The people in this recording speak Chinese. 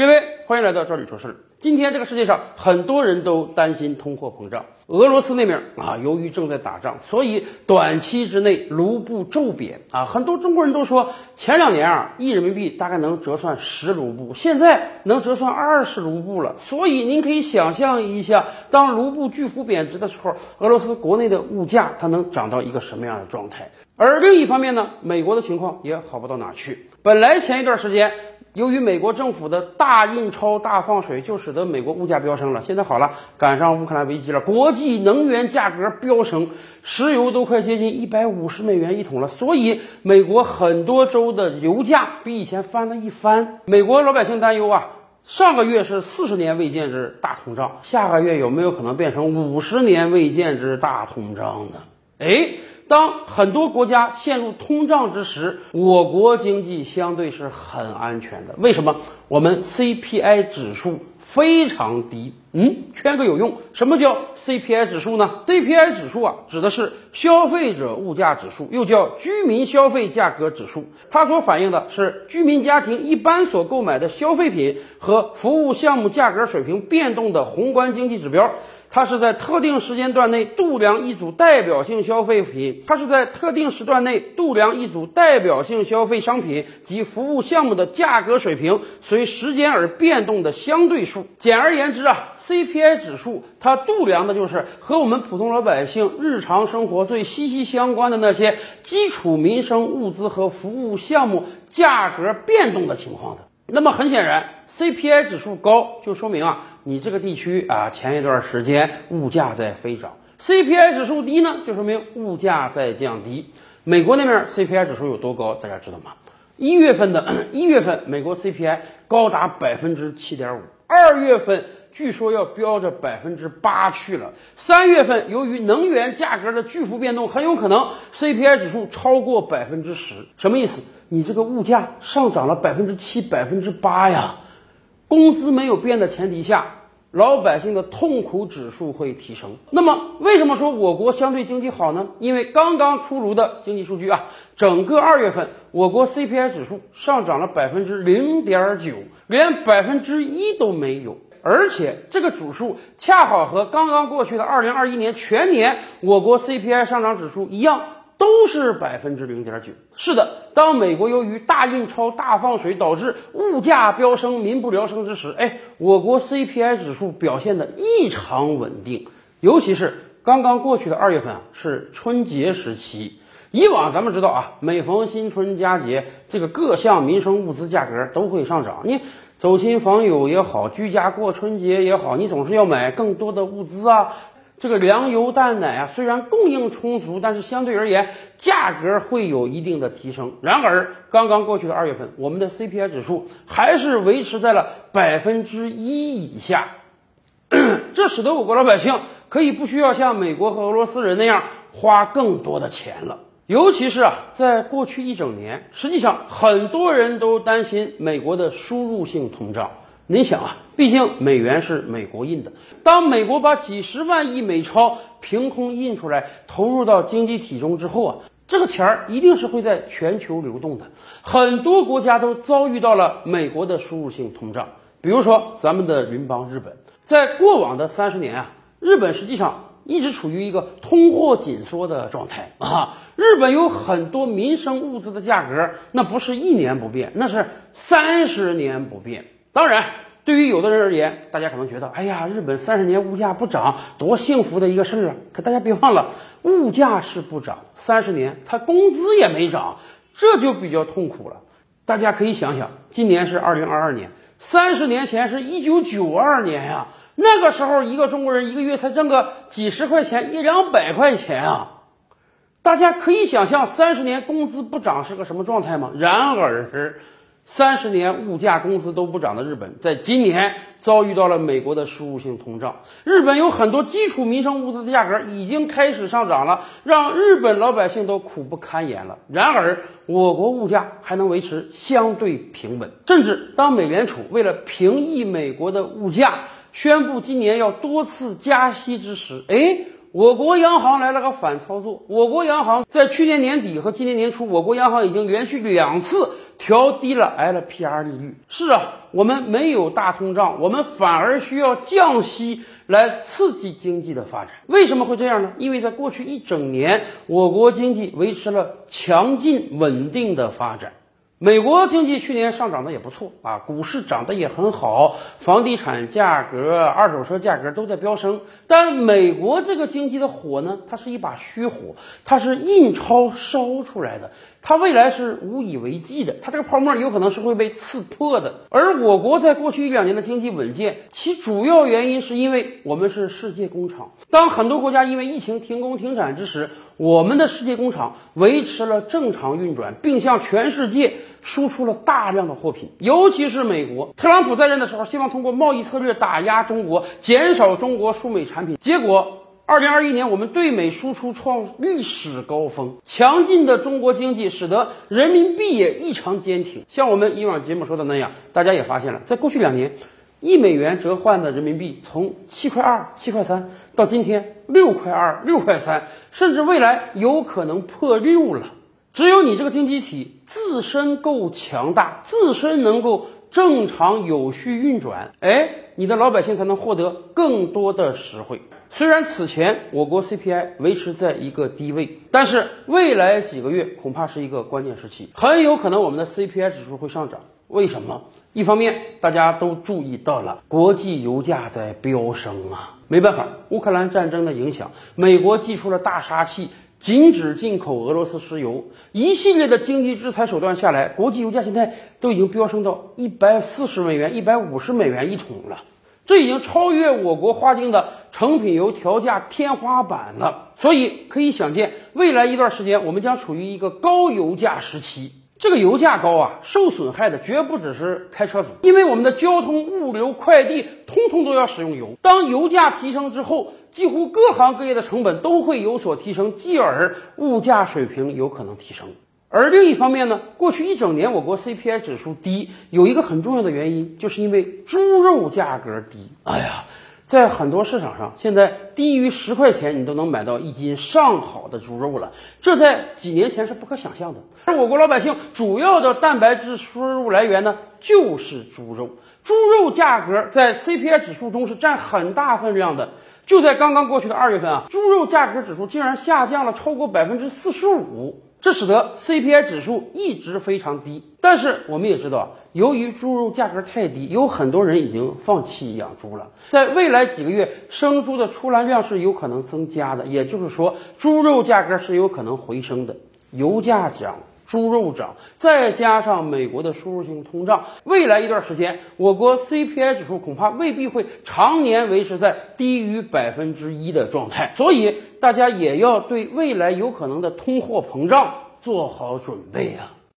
各位，欢迎来到这里说事儿。今天这个世界上很多人都担心通货膨胀，俄罗斯那边啊，由于正在打仗，所以短期之内卢布骤贬啊。很多中国人都说，前两年啊，一人民币大概能折算十卢布，现在能折算二十卢布了。所以您可以想象一下，当卢布巨幅贬值的时候，俄罗斯国内的物价它能涨到一个什么样的状态？而另一方面呢，美国的情况也好不到哪去。本来前一段时间。由于美国政府的大印钞、大放水，就使得美国物价飙升了。现在好了，赶上乌克兰危机了，国际能源价格飙升，石油都快接近一百五十美元一桶了。所以，美国很多州的油价比以前翻了一番。美国老百姓担忧啊，上个月是四十年未见之大通胀，下个月有没有可能变成五十年未见之大通胀呢？哎。当很多国家陷入通胀之时，我国经济相对是很安全的。为什么？我们 CPI 指数非常低。嗯，圈个有用。什么叫 CPI 指数呢？CPI 指数啊，指的是消费者物价指数，又叫居民消费价格指数。它所反映的是居民家庭一般所购买的消费品和服务项目价格水平变动的宏观经济指标。它是在特定时间段内度量一组代表性消费品，它是在特定时段内度量一组代表性消费商品及服务项目的价格水平随时间而变动的相对数。简而言之啊，CPI 指数它度量的就是和我们普通老百姓日常生活最息息相关的那些基础民生物资和服务项目价格变动的情况的。那么很显然，CPI 指数高就说明啊，你这个地区啊前一段时间物价在飞涨；CPI 指数低呢，就说明物价在降低。美国那边 CPI 指数有多高，大家知道吗？一月份的 一月份，美国 CPI 高达百分之七点五，二月份据说要飙着百分之八去了。三月份由于能源价格的巨幅变动，很有可能 CPI 指数超过百分之十。什么意思？你这个物价上涨了百分之七、百分之八呀，工资没有变的前提下，老百姓的痛苦指数会提升。那么，为什么说我国相对经济好呢？因为刚刚出炉的经济数据啊，整个二月份我国 CPI 指数上涨了百分之零点九，连百分之一都没有，而且这个指数恰好和刚刚过去的二零二一年全年我国 CPI 上涨指数一样。都是百分之零点九。是的，当美国由于大印钞、大放水导致物价飙升、民不聊生之时，哎，我国 CPI 指数表现的异常稳定。尤其是刚刚过去的二月份啊，是春节时期。以往咱们知道啊，每逢新春佳节，这个各项民生物资价格都会上涨。你走亲访友也好，居家过春节也好，你总是要买更多的物资啊。这个粮油蛋奶啊，虽然供应充足，但是相对而言价格会有一定的提升。然而，刚刚过去的二月份，我们的 CPI 指数还是维持在了百分之一以下，这使得我国老百姓可以不需要像美国和俄罗斯人那样花更多的钱了。尤其是啊，在过去一整年，实际上很多人都担心美国的输入性通胀。您想啊，毕竟美元是美国印的，当美国把几十万亿美钞凭空印出来，投入到经济体中之后啊，这个钱儿一定是会在全球流动的。很多国家都遭遇到了美国的输入性通胀，比如说咱们的邻邦日本，在过往的三十年啊，日本实际上一直处于一个通货紧缩的状态啊。日本有很多民生物资的价格，那不是一年不变，那是三十年不变。当然，对于有的人而言，大家可能觉得，哎呀，日本三十年物价不涨，多幸福的一个事儿啊！可大家别忘了，物价是不涨，三十年他工资也没涨，这就比较痛苦了。大家可以想想，今年是二零二二年，三十年前是一九九二年呀，那个时候一个中国人一个月才挣个几十块钱，一两百块钱啊！大家可以想象，三十年工资不涨是个什么状态吗？然而。三十年物价工资都不涨的日本，在今年遭遇到了美国的输入性通胀。日本有很多基础民生物资的价格已经开始上涨了，让日本老百姓都苦不堪言了。然而，我国物价还能维持相对平稳。甚至当美联储为了平抑美国的物价，宣布今年要多次加息之时，哎。我国央行来了个反操作。我国央行在去年年底和今年年初，我国央行已经连续两次调低了 LPR 利率。是啊，我们没有大通胀，我们反而需要降息来刺激经济的发展。为什么会这样呢？因为在过去一整年，我国经济维持了强劲稳定的发展。美国经济去年上涨的也不错啊，股市涨得也很好，房地产价格、二手车价格都在飙升。但美国这个经济的火呢，它是一把虚火，它是印钞烧出来的，它未来是无以为继的，它这个泡沫有可能是会被刺破的。而我国在过去一两年的经济稳健，其主要原因是因为我们是世界工厂。当很多国家因为疫情停工停产之时，我们的世界工厂维持了正常运转，并向全世界。输出了大量的货品，尤其是美国。特朗普在任的时候，希望通过贸易策略打压中国，减少中国输美产品。结果，二零二一年我们对美输出创历史高峰，强劲的中国经济使得人民币也异常坚挺。像我们以往节目说的那样，大家也发现了，在过去两年，一美元折换的人民币从七块二、七块三到今天六块二、六块三，甚至未来有可能破六了。只有你这个经济体自身够强大，自身能够正常有序运转，哎，你的老百姓才能获得更多的实惠。虽然此前我国 CPI 维持在一个低位，但是未来几个月恐怕是一个关键时期，很有可能我们的 CPI 指数会上涨。为什么？一方面大家都注意到了国际油价在飙升啊，没办法，乌克兰战争的影响，美国祭出了大杀器。禁止进口俄罗斯石油，一系列的经济制裁手段下来，国际油价现在都已经飙升到一百四十美元、一百五十美元一桶了，这已经超越我国划定的成品油调价天花板了。所以可以想见，未来一段时间我们将处于一个高油价时期。这个油价高啊，受损害的绝不只是开车族，因为我们的交通、物流、快递通通都要使用油。当油价提升之后，几乎各行各业的成本都会有所提升，继而物价水平有可能提升。而另一方面呢，过去一整年我国 CPI 指数低，有一个很重要的原因，就是因为猪肉价格低。哎呀。在很多市场上，现在低于十块钱，你都能买到一斤上好的猪肉了。这在几年前是不可想象的。而我国老百姓主要的蛋白质输入来源呢，就是猪肉。猪肉价格在 CPI 指数中是占很大分量的。就在刚刚过去的二月份啊，猪肉价格指数竟然下降了超过百分之四十五。这使得 CPI 指数一直非常低，但是我们也知道，由于猪肉价格太低，有很多人已经放弃养猪了。在未来几个月，生猪的出栏量是有可能增加的，也就是说，猪肉价格是有可能回升的。油价涨。猪肉涨，再加上美国的输入性通胀，未来一段时间，我国 CPI 指数恐怕未必会常年维持在低于百分之一的状态，所以大家也要对未来有可能的通货膨胀做好准备啊。